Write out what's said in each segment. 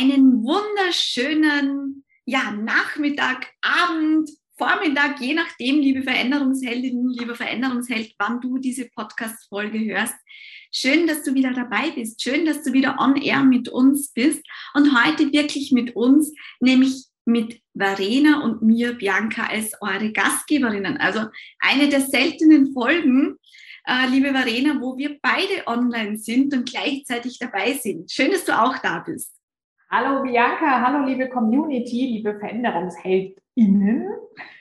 einen wunderschönen ja, Nachmittag, Abend, Vormittag, je nachdem, liebe Veränderungsheldin, lieber Veränderungsheld, wann du diese Podcast-Folge hörst. Schön, dass du wieder dabei bist. Schön, dass du wieder on air mit uns bist und heute wirklich mit uns, nämlich mit Verena und mir, Bianca, als eure Gastgeberinnen. Also eine der seltenen Folgen, äh, liebe Verena, wo wir beide online sind und gleichzeitig dabei sind. Schön, dass du auch da bist. Hallo Bianca, hallo liebe Community, liebe VeränderungsheldInnen.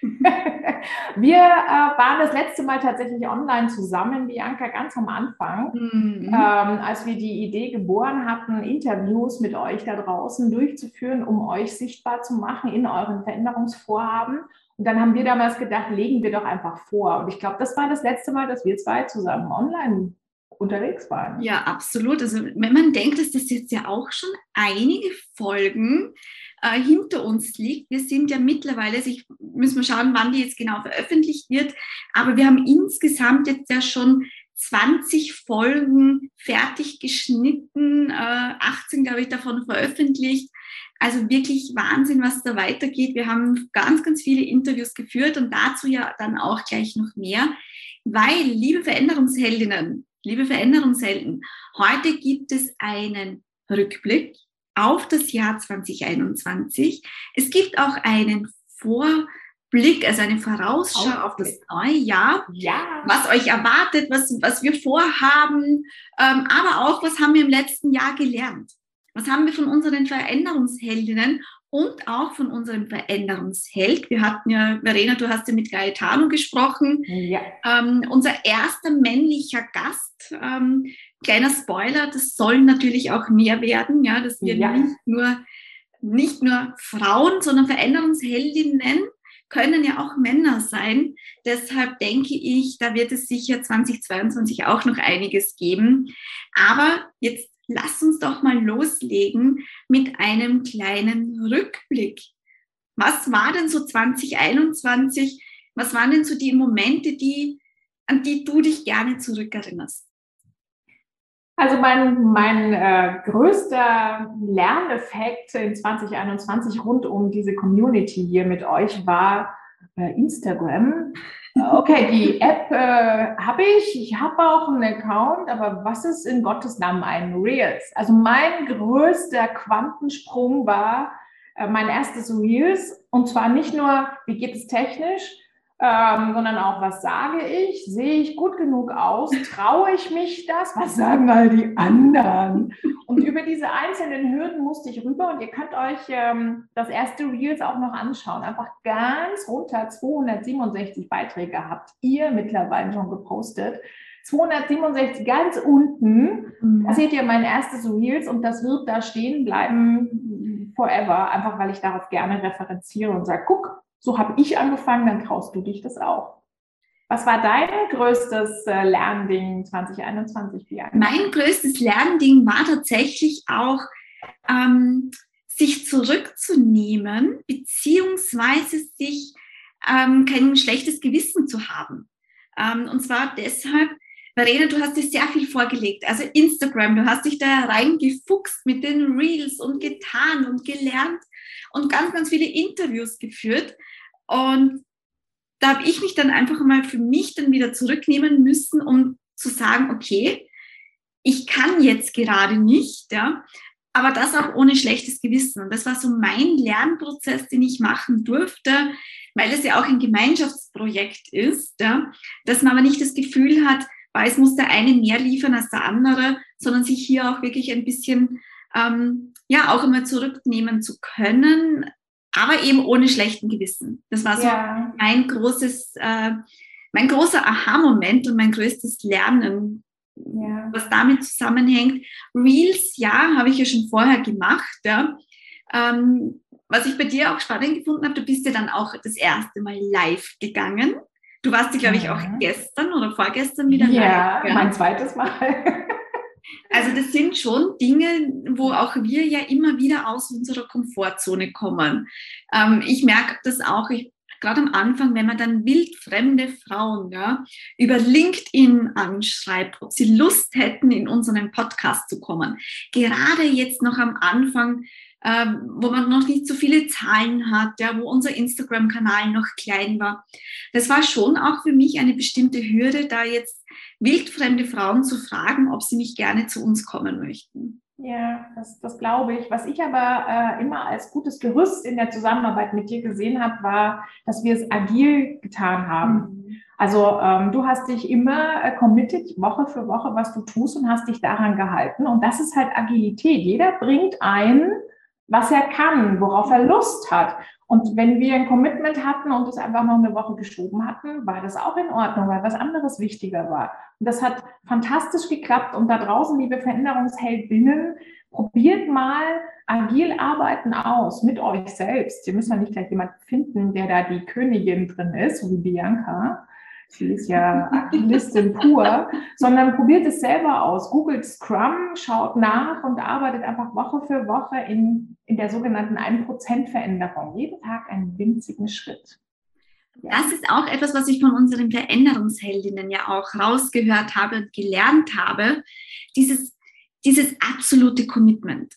Wir äh, waren das letzte Mal tatsächlich online zusammen, Bianca, ganz am Anfang, mhm. ähm, als wir die Idee geboren hatten, Interviews mit euch da draußen durchzuführen, um euch sichtbar zu machen in euren Veränderungsvorhaben. Und dann haben wir damals gedacht, legen wir doch einfach vor. Und ich glaube, das war das letzte Mal, dass wir zwei zusammen online unterwegs waren. Ja, absolut. Also wenn man denkt, dass das jetzt ja auch schon einige Folgen äh, hinter uns liegt. Wir sind ja mittlerweile, also ich müssen wir schauen, wann die jetzt genau veröffentlicht wird, aber wir haben insgesamt jetzt ja schon 20 Folgen fertig geschnitten, äh, 18, glaube ich, davon veröffentlicht. Also wirklich Wahnsinn, was da weitergeht. Wir haben ganz, ganz viele Interviews geführt und dazu ja dann auch gleich noch mehr, weil, liebe Veränderungsheldinnen, Liebe Veränderungshelden, heute gibt es einen Rückblick auf das Jahr 2021. Es gibt auch einen Vorblick, also eine Vorausschau okay. auf das neue Jahr, ja. was euch erwartet, was, was wir vorhaben, ähm, aber auch, was haben wir im letzten Jahr gelernt. Was haben wir von unseren Veränderungsheldinnen und auch von unserem Veränderungsheld. Wir hatten ja, Verena, du hast ja mit Gaetano gesprochen. Ja. Ähm, unser erster männlicher Gast. Ähm, kleiner Spoiler, das sollen natürlich auch mehr werden, ja, dass wir ja. nicht nur nicht nur Frauen, sondern Veränderungsheldinnen können ja auch Männer sein. Deshalb denke ich, da wird es sicher 2022 auch noch einiges geben. Aber jetzt lass uns doch mal loslegen mit einem kleinen Rückblick. Was war denn so 2021? Was waren denn so die Momente, die, an die du dich gerne zurückerinnerst? Also mein, mein äh, größter Lerneffekt in 2021 rund um diese Community hier mit euch war äh, Instagram. Okay, die App äh, habe ich. Ich habe auch einen Account, aber was ist in Gottes Namen ein Reels? Also mein größter Quantensprung war äh, mein erstes Reels. Und zwar nicht nur, wie geht es technisch, ähm, sondern auch, was sage ich? Sehe ich gut genug aus? Traue ich mich das? Was sagen all die anderen? Und über diese einzelnen Hürden musste ich rüber und ihr könnt euch ähm, das erste Reels auch noch anschauen. Einfach ganz runter, 267 Beiträge habt ihr mittlerweile schon gepostet. 267 ganz unten, mhm. da seht ihr mein erstes Reels und das wird da stehen bleiben forever, einfach weil ich darauf gerne referenziere und sage, guck, so habe ich angefangen, dann traust du dich das auch. Was war dein größtes äh, Lernding 2021, Bianca? Mein größtes Lernding war tatsächlich auch, ähm, sich zurückzunehmen, beziehungsweise sich ähm, kein schlechtes Gewissen zu haben. Ähm, und zwar deshalb, Verena, du hast dir sehr viel vorgelegt. Also Instagram, du hast dich da reingefuchst mit den Reels und getan und gelernt und ganz, ganz viele Interviews geführt. Und da habe ich mich dann einfach mal für mich dann wieder zurücknehmen müssen, um zu sagen, okay, ich kann jetzt gerade nicht, ja, aber das auch ohne schlechtes Gewissen. Und das war so mein Lernprozess, den ich machen durfte, weil es ja auch ein Gemeinschaftsprojekt ist, ja, dass man aber nicht das Gefühl hat, weil es muss der eine mehr liefern als der andere, sondern sich hier auch wirklich ein bisschen ähm, ja auch immer zurücknehmen zu können, aber eben ohne schlechten Gewissen. Das war so ja. mein großes, äh, mein großer Aha-Moment und mein größtes Lernen, ja. was damit zusammenhängt. Reels, ja, habe ich ja schon vorher gemacht. Ja. Ähm, was ich bei dir auch spannend gefunden habe, du bist ja dann auch das erste Mal live gegangen. Du warst glaube ich, auch gestern oder vorgestern wieder ja, live. Ja, mein zweites Mal. Also das sind schon Dinge, wo auch wir ja immer wieder aus unserer Komfortzone kommen. Ähm, ich merke das auch, ich, gerade am Anfang, wenn man dann wildfremde Frauen ja, über LinkedIn anschreibt, ob sie Lust hätten, in unseren Podcast zu kommen. Gerade jetzt noch am Anfang, ähm, wo man noch nicht so viele Zahlen hat, ja, wo unser Instagram-Kanal noch klein war. Das war schon auch für mich eine bestimmte Hürde, da jetzt wildfremde Frauen zu fragen, ob sie nicht gerne zu uns kommen möchten. Ja, das, das glaube ich. Was ich aber äh, immer als gutes Gerüst in der Zusammenarbeit mit dir gesehen habe, war, dass wir es agil getan haben. Mhm. Also ähm, du hast dich immer äh, committed, Woche für Woche, was du tust und hast dich daran gehalten. Und das ist halt Agilität. Jeder bringt ein, was er kann, worauf er Lust hat. Und wenn wir ein Commitment hatten und es einfach noch eine Woche geschoben hatten, war das auch in Ordnung, weil was anderes wichtiger war. Und das hat fantastisch geklappt. Und da draußen, liebe Veränderungsheldinnen, probiert mal agil arbeiten aus mit euch selbst. Ihr müsst ja nicht gleich jemanden finden, der da die Königin drin ist, wie Bianca, sie ist ja Agilistin pur, sondern probiert es selber aus. Googelt Scrum, schaut nach und arbeitet einfach Woche für Woche in, in der sogenannten 1%-Veränderung. Jeden Tag einen winzigen Schritt. Das ist auch etwas, was ich von unseren Veränderungsheldinnen ja auch rausgehört habe und gelernt habe. Dieses, dieses absolute Commitment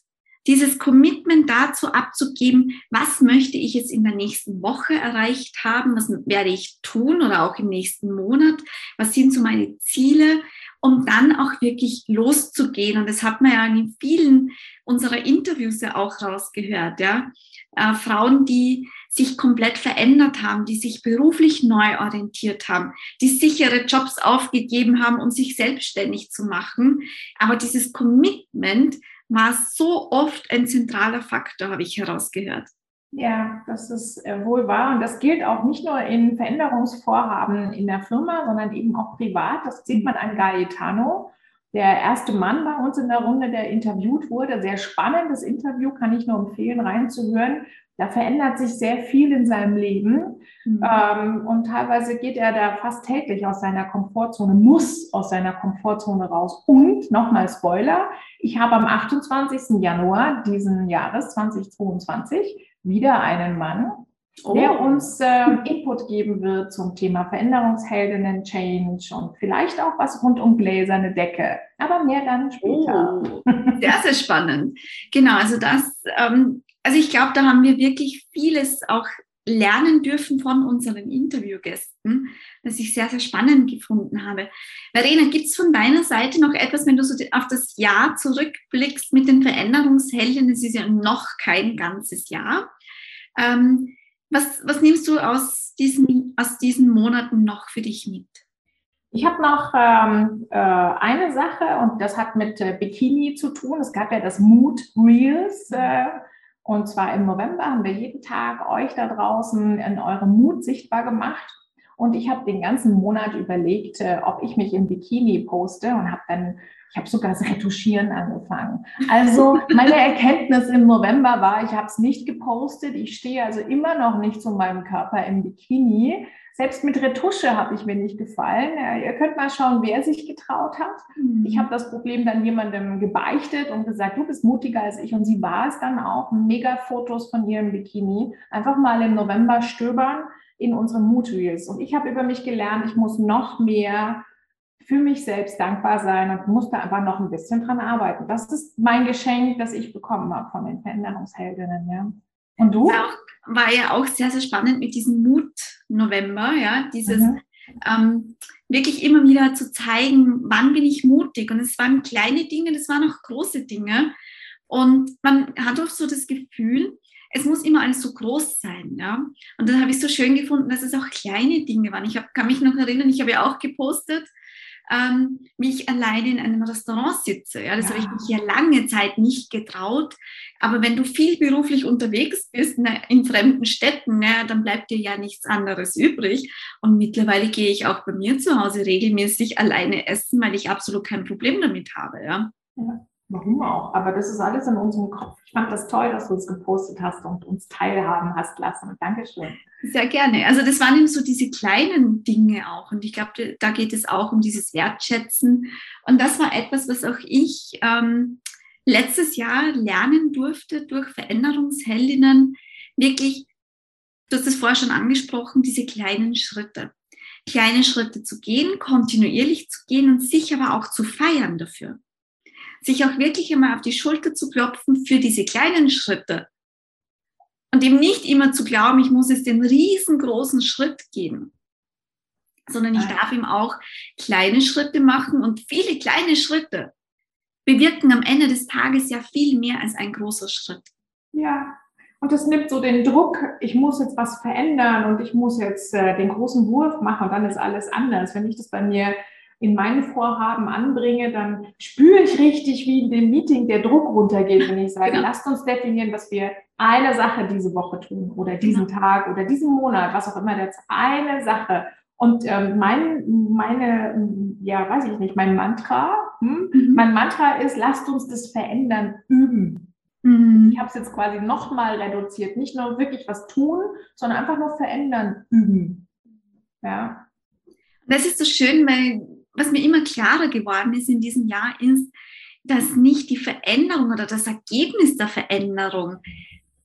dieses Commitment dazu abzugeben, was möchte ich jetzt in der nächsten Woche erreicht haben, was werde ich tun oder auch im nächsten Monat, was sind so meine Ziele, um dann auch wirklich loszugehen. Und das hat man ja in vielen unserer Interviews ja auch rausgehört, ja. Äh, Frauen, die sich komplett verändert haben, die sich beruflich neu orientiert haben, die sichere Jobs aufgegeben haben, um sich selbstständig zu machen. Aber dieses Commitment, war so oft ein zentraler Faktor, habe ich herausgehört. Ja, das ist äh, wohl wahr. Und das gilt auch nicht nur in Veränderungsvorhaben in der Firma, sondern eben auch privat. Das sieht man an Gaetano, der erste Mann bei uns in der Runde, der interviewt wurde. Sehr spannendes Interview, kann ich nur empfehlen, reinzuhören. Da verändert sich sehr viel in seinem Leben. Mhm. Ähm, und teilweise geht er da fast täglich aus seiner Komfortzone, muss aus seiner Komfortzone raus. Und nochmal Spoiler, ich habe am 28. Januar diesen Jahres 2022 wieder einen Mann, oh. der uns äh, Input geben wird zum Thema Veränderungsheldinnen, Change und vielleicht auch was rund um gläserne Decke. Aber mehr dann später. Oh, sehr, sehr spannend. Genau, also das ähm, also ich glaube, da haben wir wirklich vieles auch lernen dürfen von unseren Interviewgästen, das ich sehr, sehr spannend gefunden habe. Verena, gibt es von deiner Seite noch etwas, wenn du so auf das Jahr zurückblickst mit den Veränderungshelden? Es ist ja noch kein ganzes Jahr. Ähm, was, was nimmst du aus diesen, aus diesen Monaten noch für dich mit? Ich habe noch ähm, äh, eine Sache und das hat mit äh, Bikini zu tun. Es gab ja das Mood Reels. Äh, und zwar im November haben wir jeden Tag euch da draußen in eurem Mut sichtbar gemacht. Und ich habe den ganzen Monat überlegt, äh, ob ich mich im Bikini poste und habe dann, ich habe sogar das Retuschieren angefangen. Also meine Erkenntnis im November war, ich habe es nicht gepostet. Ich stehe also immer noch nicht zu meinem Körper im Bikini. Selbst mit Retusche habe ich mir nicht gefallen. Ihr könnt mal schauen, wer sich getraut hat. Mhm. Ich habe das Problem dann jemandem gebeichtet und gesagt, du bist mutiger als ich. Und sie war es dann auch. Mega Fotos von ihrem Bikini. Einfach mal im November stöbern in unseren Mood Reels. Und ich habe über mich gelernt, ich muss noch mehr für mich selbst dankbar sein und muss da einfach noch ein bisschen dran arbeiten. Das ist mein Geschenk, das ich bekommen habe von den Veränderungsheldinnen. Ja. Und du? War, war ja auch sehr, sehr spannend mit diesem Mut-November, ja, dieses mhm. ähm, wirklich immer wieder zu zeigen, wann bin ich mutig. Und es waren kleine Dinge, das waren auch große Dinge. Und man hat auch so das Gefühl, es muss immer alles so groß sein, ja. Und dann habe ich so schön gefunden, dass es auch kleine Dinge waren. Ich hab, kann mich noch erinnern, ich habe ja auch gepostet, ähm, wie ich alleine in einem Restaurant sitze. Ja, das ja. habe ich mich ja lange Zeit nicht getraut. Aber wenn du viel beruflich unterwegs bist ne, in fremden Städten, ne, dann bleibt dir ja nichts anderes übrig. Und mittlerweile gehe ich auch bei mir zu Hause regelmäßig alleine essen, weil ich absolut kein Problem damit habe. Ja. ja. Warum auch? Aber das ist alles in unserem Kopf. Ich fand das toll, dass du es gepostet hast und uns teilhaben hast lassen. Dankeschön. Sehr gerne. Also das waren eben so diese kleinen Dinge auch. Und ich glaube, da geht es auch um dieses Wertschätzen. Und das war etwas, was auch ich ähm, letztes Jahr lernen durfte durch Veränderungsheldinnen, wirklich du hast es vorher schon angesprochen, diese kleinen Schritte. Kleine Schritte zu gehen, kontinuierlich zu gehen und sich aber auch zu feiern dafür. Sich auch wirklich einmal auf die Schulter zu klopfen für diese kleinen Schritte. Und eben nicht immer zu glauben, ich muss jetzt den riesengroßen Schritt gehen, sondern ich darf ihm auch kleine Schritte machen und viele kleine Schritte bewirken am Ende des Tages ja viel mehr als ein großer Schritt. Ja, und das nimmt so den Druck, ich muss jetzt was verändern und ich muss jetzt äh, den großen Wurf machen und dann ist alles anders. Wenn ich das bei mir in meine Vorhaben anbringe, dann spüre ich richtig, wie in dem Meeting der Druck runtergeht, wenn ich sage, genau. lasst uns definieren, was wir eine Sache diese Woche tun oder diesen genau. Tag oder diesen Monat, was auch immer jetzt eine Sache. Und ähm, mein, meine, ja, weiß ich nicht, mein Mantra, hm? mhm. mein Mantra ist, lasst uns das verändern, üben. Mhm. Ich habe es jetzt quasi nochmal reduziert. Nicht nur wirklich was tun, sondern einfach nur verändern, üben. Ja. Das ist so schön, weil was mir immer klarer geworden ist in diesem Jahr ist, dass nicht die Veränderung oder das Ergebnis der Veränderung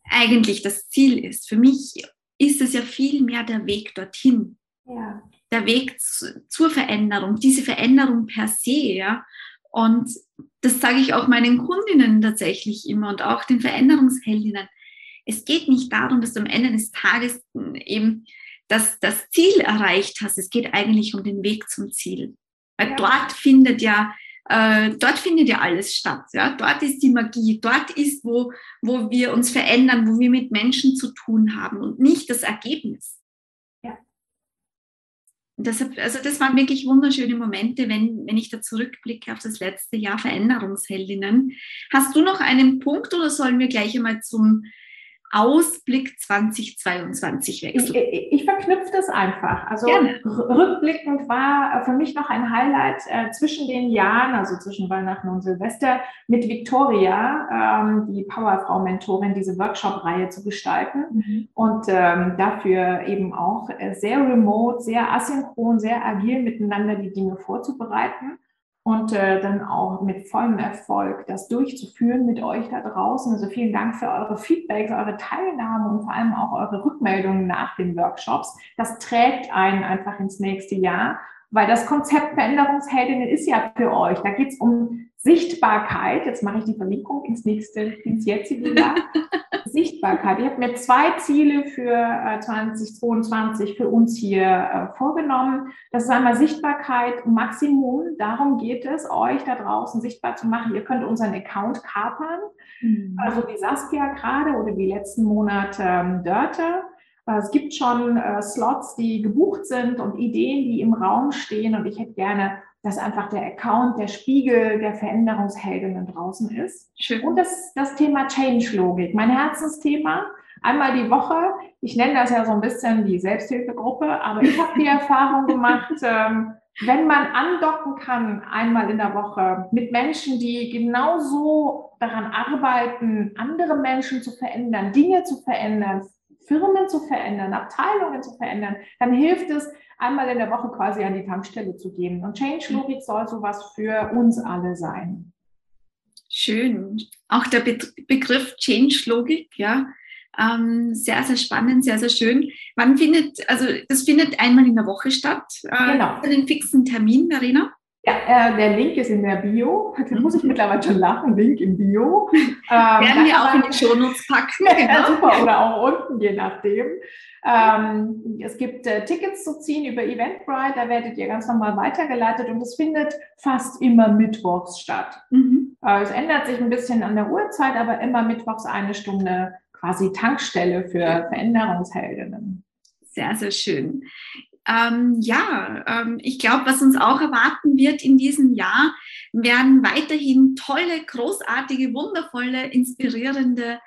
eigentlich das Ziel ist. Für mich ist es ja viel mehr der Weg dorthin. Ja. Der Weg zu, zur Veränderung, diese Veränderung per se, ja. Und das sage ich auch meinen Kundinnen tatsächlich immer und auch den Veränderungsheldinnen. Es geht nicht darum, dass du am Ende des Tages eben das, das Ziel erreicht hast. Es geht eigentlich um den Weg zum Ziel. Weil ja. dort findet ja, äh, dort findet ja alles statt. Ja? Dort ist die Magie. Dort ist, wo, wo wir uns verändern, wo wir mit Menschen zu tun haben und nicht das Ergebnis. Deshalb, also das waren wirklich wunderschöne Momente, wenn, wenn ich da zurückblicke auf das letzte Jahr Veränderungsheldinnen. Hast du noch einen Punkt oder sollen wir gleich einmal zum Ausblick 2022 wechseln? Ich, ich verknüpfe das einfach. Also Gerne. rückblickend war für mich noch ein Highlight äh, zwischen den Jahren, also zwischen Weihnachten und Silvester, mit Victoria, ähm, die Powerfrau-Mentorin, diese Workshop-Reihe zu gestalten mhm. und ähm, dafür eben auch äh, sehr remote, sehr asynchron, sehr agil miteinander die Dinge vorzubereiten und äh, dann auch mit vollem Erfolg das durchzuführen mit euch da draußen. Also vielen Dank für eure Feedback, eure Teilnahme und vor allem auch eure Rückmeldungen nach den Workshops. Das trägt einen einfach ins nächste Jahr, weil das Konzept Veränderungsheldinnen ist ja für euch. Da geht es um Sichtbarkeit. Jetzt mache ich die Verlinkung ins nächste, ins jetzige Jahr. Sichtbarkeit. Ich habe mir zwei Ziele für 2022 äh, für uns hier äh, vorgenommen. Das ist einmal Sichtbarkeit Maximum. Darum geht es, euch da draußen sichtbar zu machen. Ihr könnt unseren Account kapern, mhm. also wie Saskia gerade oder die letzten Monate ähm, Dörte. Äh, es gibt schon Slots, die gebucht sind und Ideen, die im Raum stehen. Und ich hätte gerne dass einfach der Account der Spiegel der Veränderungsheldinnen draußen ist. Schön. Und das, das Thema Change-Logik, mein Herzensthema. Einmal die Woche, ich nenne das ja so ein bisschen die Selbsthilfegruppe, aber ich habe die Erfahrung gemacht, ähm, wenn man andocken kann, einmal in der Woche mit Menschen, die genauso daran arbeiten, andere Menschen zu verändern, Dinge zu verändern, Firmen zu verändern, Abteilungen zu verändern, dann hilft es, einmal in der Woche quasi an die Tankstelle zu gehen. Und Change Logik soll sowas für uns alle sein. Schön. Auch der Be Begriff Change Logik, ja, ähm, sehr, sehr spannend, sehr, sehr schön. Wann findet, also das findet einmal in der Woche statt. Äh, genau. Einen fixen Termin, Verena? Ja, äh, der Link ist in der Bio. Da muss ich mittlerweile schon lachen, Link im Bio. Ähm, Werden wir auch in die Shownotes packen. Genau. super, oder auch unten, je nachdem. Ähm, es gibt äh, Tickets zu ziehen über Eventbrite, da werdet ihr ganz normal weitergeleitet und es findet fast immer mittwochs statt. Mhm. Äh, es ändert sich ein bisschen an der Uhrzeit, aber immer mittwochs eine Stunde quasi Tankstelle für Veränderungsheldinnen. Sehr, sehr schön. Ähm, ja, ähm, ich glaube, was uns auch erwarten wird in diesem Jahr, werden weiterhin tolle, großartige, wundervolle, inspirierende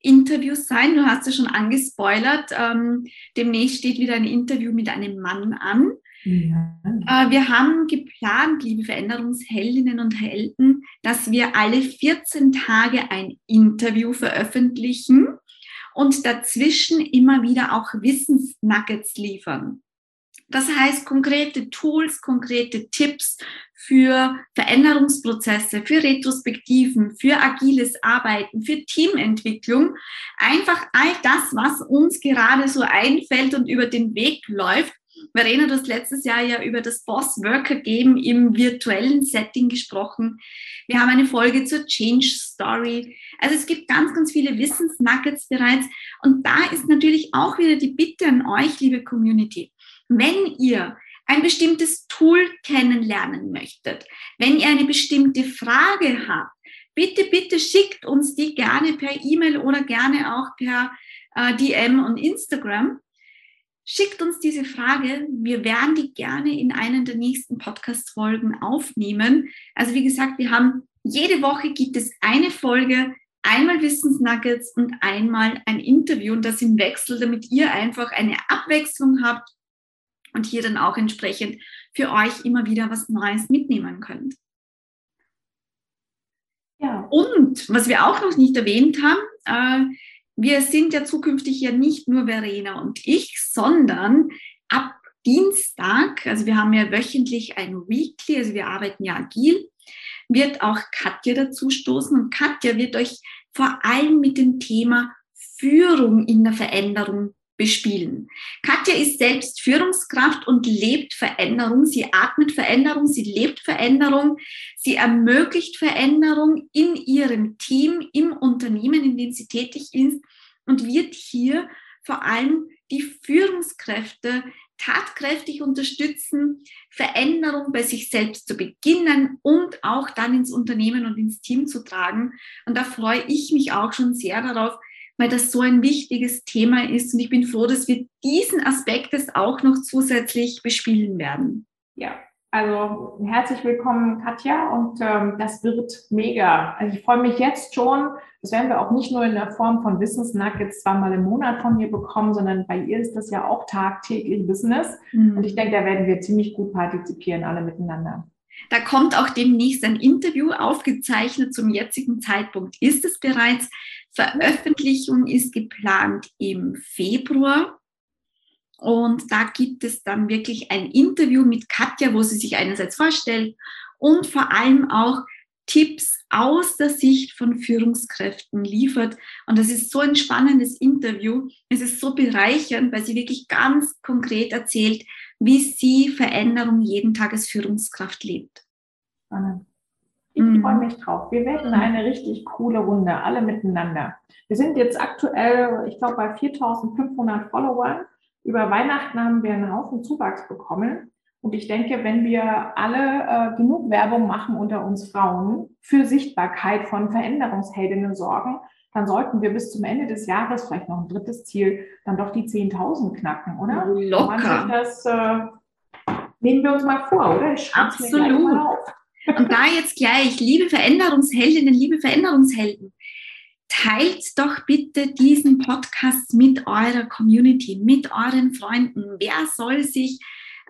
Interviews sein. Du hast ja schon angespoilert. Ähm, demnächst steht wieder ein Interview mit einem Mann an. Ja. Äh, wir haben geplant, liebe Veränderungsheldinnen und Helden, dass wir alle 14 Tage ein Interview veröffentlichen und dazwischen immer wieder auch Wissensnuggets liefern. Das heißt, konkrete Tools, konkrete Tipps für Veränderungsprozesse, für Retrospektiven, für agiles Arbeiten, für Teamentwicklung. Einfach all das, was uns gerade so einfällt und über den Weg läuft. Verena, du hast letztes Jahr ja über das Boss Worker Game im virtuellen Setting gesprochen. Wir haben eine Folge zur Change Story. Also es gibt ganz, ganz viele Wissensnuggets bereits. Und da ist natürlich auch wieder die Bitte an euch, liebe Community wenn ihr ein bestimmtes Tool kennenlernen möchtet, wenn ihr eine bestimmte Frage habt, bitte, bitte schickt uns die gerne per E-Mail oder gerne auch per äh, DM und Instagram. Schickt uns diese Frage. Wir werden die gerne in einer der nächsten Podcast-Folgen aufnehmen. Also wie gesagt, wir haben jede Woche gibt es eine Folge, einmal Wissensnuggets und einmal ein Interview und das im Wechsel, damit ihr einfach eine Abwechslung habt und hier dann auch entsprechend für euch immer wieder was Neues mitnehmen könnt. Ja. Und was wir auch noch nicht erwähnt haben, äh, wir sind ja zukünftig ja nicht nur Verena und ich, sondern ab Dienstag, also wir haben ja wöchentlich ein Weekly, also wir arbeiten ja agil, wird auch Katja dazu stoßen und Katja wird euch vor allem mit dem Thema Führung in der Veränderung bespielen. Katja ist selbst Führungskraft und lebt Veränderung. Sie atmet Veränderung, sie lebt Veränderung, sie ermöglicht Veränderung in ihrem Team, im Unternehmen, in dem sie tätig ist und wird hier vor allem die Führungskräfte tatkräftig unterstützen, Veränderung bei sich selbst zu beginnen und auch dann ins Unternehmen und ins Team zu tragen. Und da freue ich mich auch schon sehr darauf, weil das so ein wichtiges Thema ist. Und ich bin froh, dass wir diesen Aspekt jetzt auch noch zusätzlich bespielen werden. Ja, also herzlich willkommen, Katja. Und ähm, das wird mega. Also ich freue mich jetzt schon. Das werden wir auch nicht nur in der Form von Wissensnuggets zweimal im Monat von mir bekommen, sondern bei ihr ist das ja auch tagtäglich Business. Mhm. Und ich denke, da werden wir ziemlich gut partizipieren, alle miteinander. Da kommt auch demnächst ein Interview aufgezeichnet. Zum jetzigen Zeitpunkt ist es bereits. Veröffentlichung ist geplant im Februar. Und da gibt es dann wirklich ein Interview mit Katja, wo sie sich einerseits vorstellt und vor allem auch Tipps aus der Sicht von Führungskräften liefert. Und das ist so ein spannendes Interview. Es ist so bereichernd, weil sie wirklich ganz konkret erzählt, wie sie Veränderung jeden Tag als Führungskraft lebt. Spannend. Ich mhm. freue mich drauf. Wir werden eine richtig coole Runde, alle miteinander. Wir sind jetzt aktuell, ich glaube, bei 4500 Followern. Über Weihnachten haben wir einen Haufen Zuwachs bekommen. Und ich denke, wenn wir alle äh, genug Werbung machen unter uns Frauen für Sichtbarkeit von Veränderungsheldinnen sorgen, dann sollten wir bis zum Ende des Jahres, vielleicht noch ein drittes Ziel, dann doch die 10.000 knacken, oder? Locker. Das äh, nehmen wir uns mal vor, oder? Ich Absolut. Und da jetzt gleich, liebe Veränderungsheldinnen, liebe Veränderungshelden, teilt doch bitte diesen Podcast mit eurer Community, mit euren Freunden. Wer soll sich,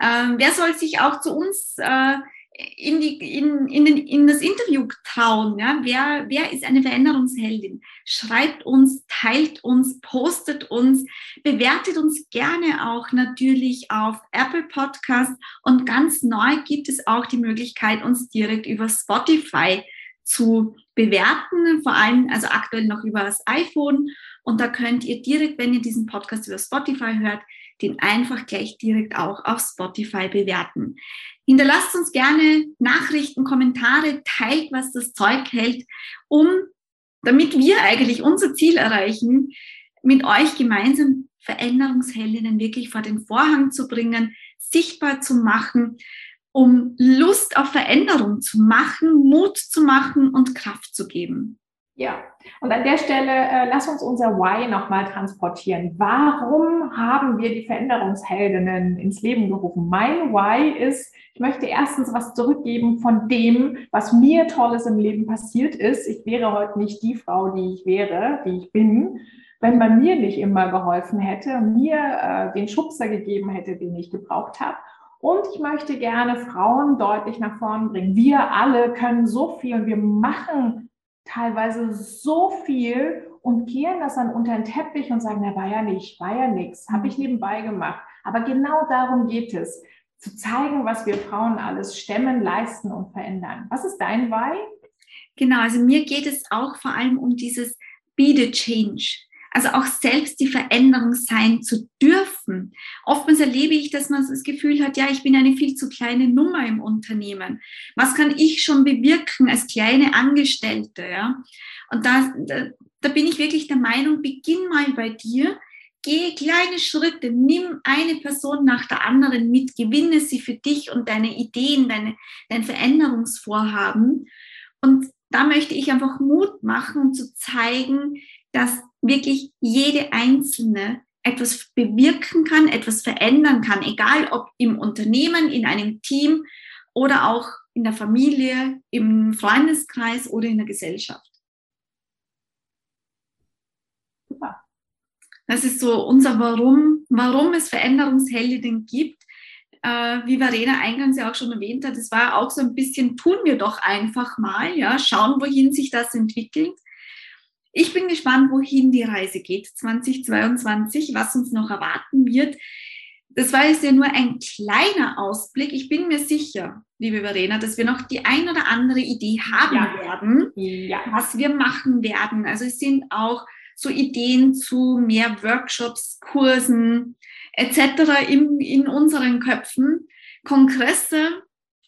äh, wer soll sich auch zu uns äh, in, die, in, in, den, in das Interview trauen. Ja? Wer, wer ist eine Veränderungsheldin? Schreibt uns, teilt uns, postet uns, bewertet uns gerne auch natürlich auf Apple Podcast und ganz neu gibt es auch die Möglichkeit, uns direkt über Spotify zu bewerten, vor allem also aktuell noch über das iPhone. Und da könnt ihr direkt, wenn ihr diesen Podcast über Spotify hört, den einfach gleich direkt auch auf Spotify bewerten. Hinterlasst uns gerne Nachrichten, Kommentare, teilt, was das Zeug hält, um, damit wir eigentlich unser Ziel erreichen, mit euch gemeinsam Veränderungsheldinnen wirklich vor den Vorhang zu bringen, sichtbar zu machen, um Lust auf Veränderung zu machen, Mut zu machen und Kraft zu geben. Ja, und an der Stelle äh, lass uns unser Why nochmal transportieren. Warum haben wir die Veränderungsheldinnen ins Leben gerufen? Mein Why ist, ich möchte erstens was zurückgeben von dem, was mir Tolles im Leben passiert ist. Ich wäre heute nicht die Frau, die ich wäre, die ich bin, wenn man mir nicht immer geholfen hätte, mir äh, den Schubser gegeben hätte, den ich gebraucht habe. Und ich möchte gerne Frauen deutlich nach vorn bringen. Wir alle können so viel und wir machen teilweise so viel und kehren das dann unter den Teppich und sagen, na war ja nicht, war ja nichts, habe ich nebenbei gemacht. Aber genau darum geht es, zu zeigen, was wir Frauen alles stemmen, leisten und verändern. Was ist dein Why? Genau, also mir geht es auch vor allem um dieses Be the Change. Also auch selbst die Veränderung sein zu dürfen. Oftmals erlebe ich, dass man das Gefühl hat, ja, ich bin eine viel zu kleine Nummer im Unternehmen. Was kann ich schon bewirken als kleine Angestellte? Ja? Und da, da, da bin ich wirklich der Meinung, beginn mal bei dir, gehe kleine Schritte, nimm eine Person nach der anderen mit, gewinne sie für dich und deine Ideen, deine, dein Veränderungsvorhaben. Und da möchte ich einfach Mut machen, um zu zeigen, dass wirklich jede Einzelne etwas bewirken kann, etwas verändern kann, egal ob im Unternehmen, in einem Team oder auch in der Familie, im Freundeskreis oder in der Gesellschaft. Super. Das ist so unser Warum, warum es Veränderungsheldinnen gibt. Äh, wie Verena eingangs ja auch schon erwähnt hat, es war auch so ein bisschen, tun wir doch einfach mal, ja, schauen, wohin sich das entwickelt. Ich bin gespannt, wohin die Reise geht 2022, was uns noch erwarten wird. Das war jetzt ja nur ein kleiner Ausblick. Ich bin mir sicher, liebe Verena, dass wir noch die ein oder andere Idee haben ja. werden, ja. was wir machen werden. Also es sind auch so Ideen zu mehr Workshops, Kursen etc. in, in unseren Köpfen, Kongresse,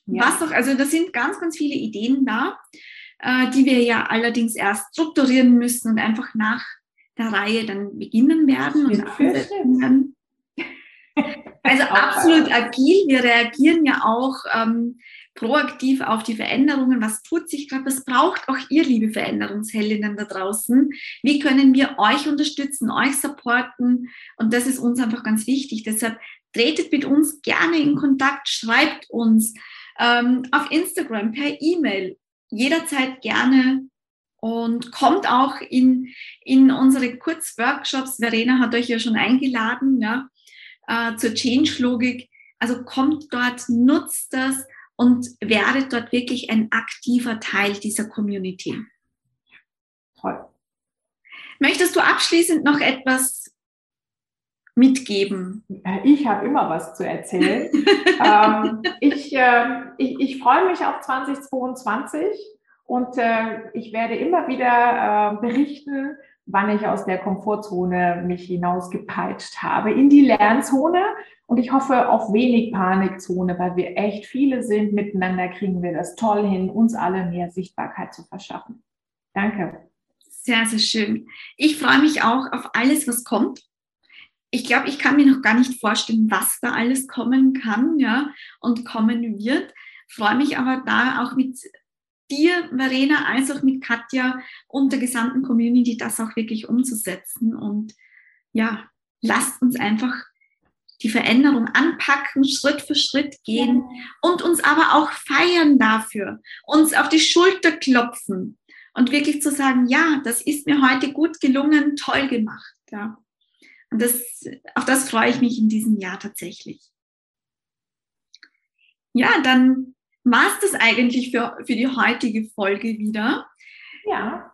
ja. was auch. Also da sind ganz, ganz viele Ideen da äh, die wir ja allerdings erst strukturieren müssen und einfach nach der Reihe dann beginnen werden und werden. Also absolut agil. Wir reagieren ja auch ähm, proaktiv auf die Veränderungen. Was tut sich gerade? Was braucht auch ihr, liebe Veränderungsheldinnen da draußen? Wie können wir euch unterstützen, euch supporten? Und das ist uns einfach ganz wichtig. Deshalb tretet mit uns gerne in Kontakt, schreibt uns ähm, auf Instagram, per E-Mail jederzeit gerne und kommt auch in, in unsere Kurzworkshops. Verena hat euch ja schon eingeladen ja, äh, zur Change-Logik. Also kommt dort, nutzt das und werdet dort wirklich ein aktiver Teil dieser Community. Toll. Möchtest du abschließend noch etwas mitgeben? Ich habe immer was zu erzählen. ähm, ich, äh, ich, ich freue mich auf 2022 und äh, ich werde immer wieder äh, berichten, wann ich aus der Komfortzone mich hinausgepeitscht habe in die Lernzone. Und ich hoffe auf wenig Panikzone, weil wir echt viele sind. Miteinander kriegen wir das toll hin, uns alle mehr Sichtbarkeit zu verschaffen. Danke. Sehr, sehr schön. Ich freue mich auch auf alles, was kommt ich glaube, ich kann mir noch gar nicht vorstellen, was da alles kommen kann, ja, und kommen wird. Freue mich aber da auch mit dir, Verena, als auch mit Katja und der gesamten Community das auch wirklich umzusetzen. Und ja, lasst uns einfach die Veränderung anpacken, Schritt für Schritt gehen ja. und uns aber auch feiern dafür, uns auf die Schulter klopfen und wirklich zu sagen, ja, das ist mir heute gut gelungen, toll gemacht. Ja. Und das, auf das freue ich mich in diesem Jahr tatsächlich. Ja, dann war es das eigentlich für, für die heutige Folge wieder. Ja.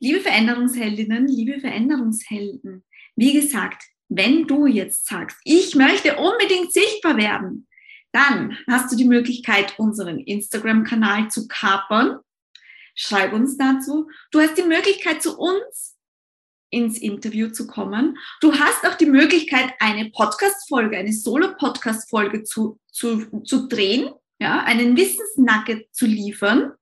Liebe Veränderungsheldinnen, liebe Veränderungshelden, wie gesagt, wenn du jetzt sagst, ich möchte unbedingt sichtbar werden, dann hast du die Möglichkeit, unseren Instagram-Kanal zu kapern. Schreib uns dazu. Du hast die Möglichkeit, zu uns ins Interview zu kommen. Du hast auch die Möglichkeit, eine Podcast-Folge, eine Solo-Podcast-Folge zu, zu, zu drehen, ja, einen Wissensnugget zu liefern.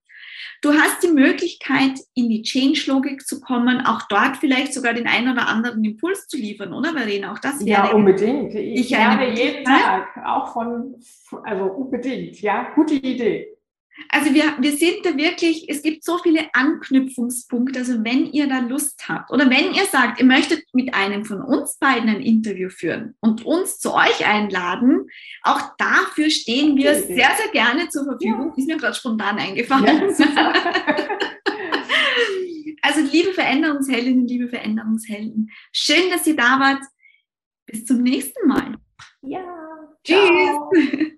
Du hast die Möglichkeit, in die Change-Logik zu kommen, auch dort vielleicht sogar den einen oder anderen Impuls zu liefern, oder Verena? Auch das wäre. Ja, unbedingt. Ich lerne jeden Tag, auch von, also unbedingt, ja, gute Idee. Also wir, wir sind da wirklich, es gibt so viele Anknüpfungspunkte. Also wenn ihr da Lust habt oder wenn ihr sagt, ihr möchtet mit einem von uns beiden ein Interview führen und uns zu euch einladen, auch dafür stehen wir sehr, sehr gerne zur Verfügung. Ist mir gerade spontan eingefallen. Ja, also liebe Veränderungsheldinnen, liebe Veränderungshelden, schön, dass ihr da wart. Bis zum nächsten Mal. Ja. Tschüss.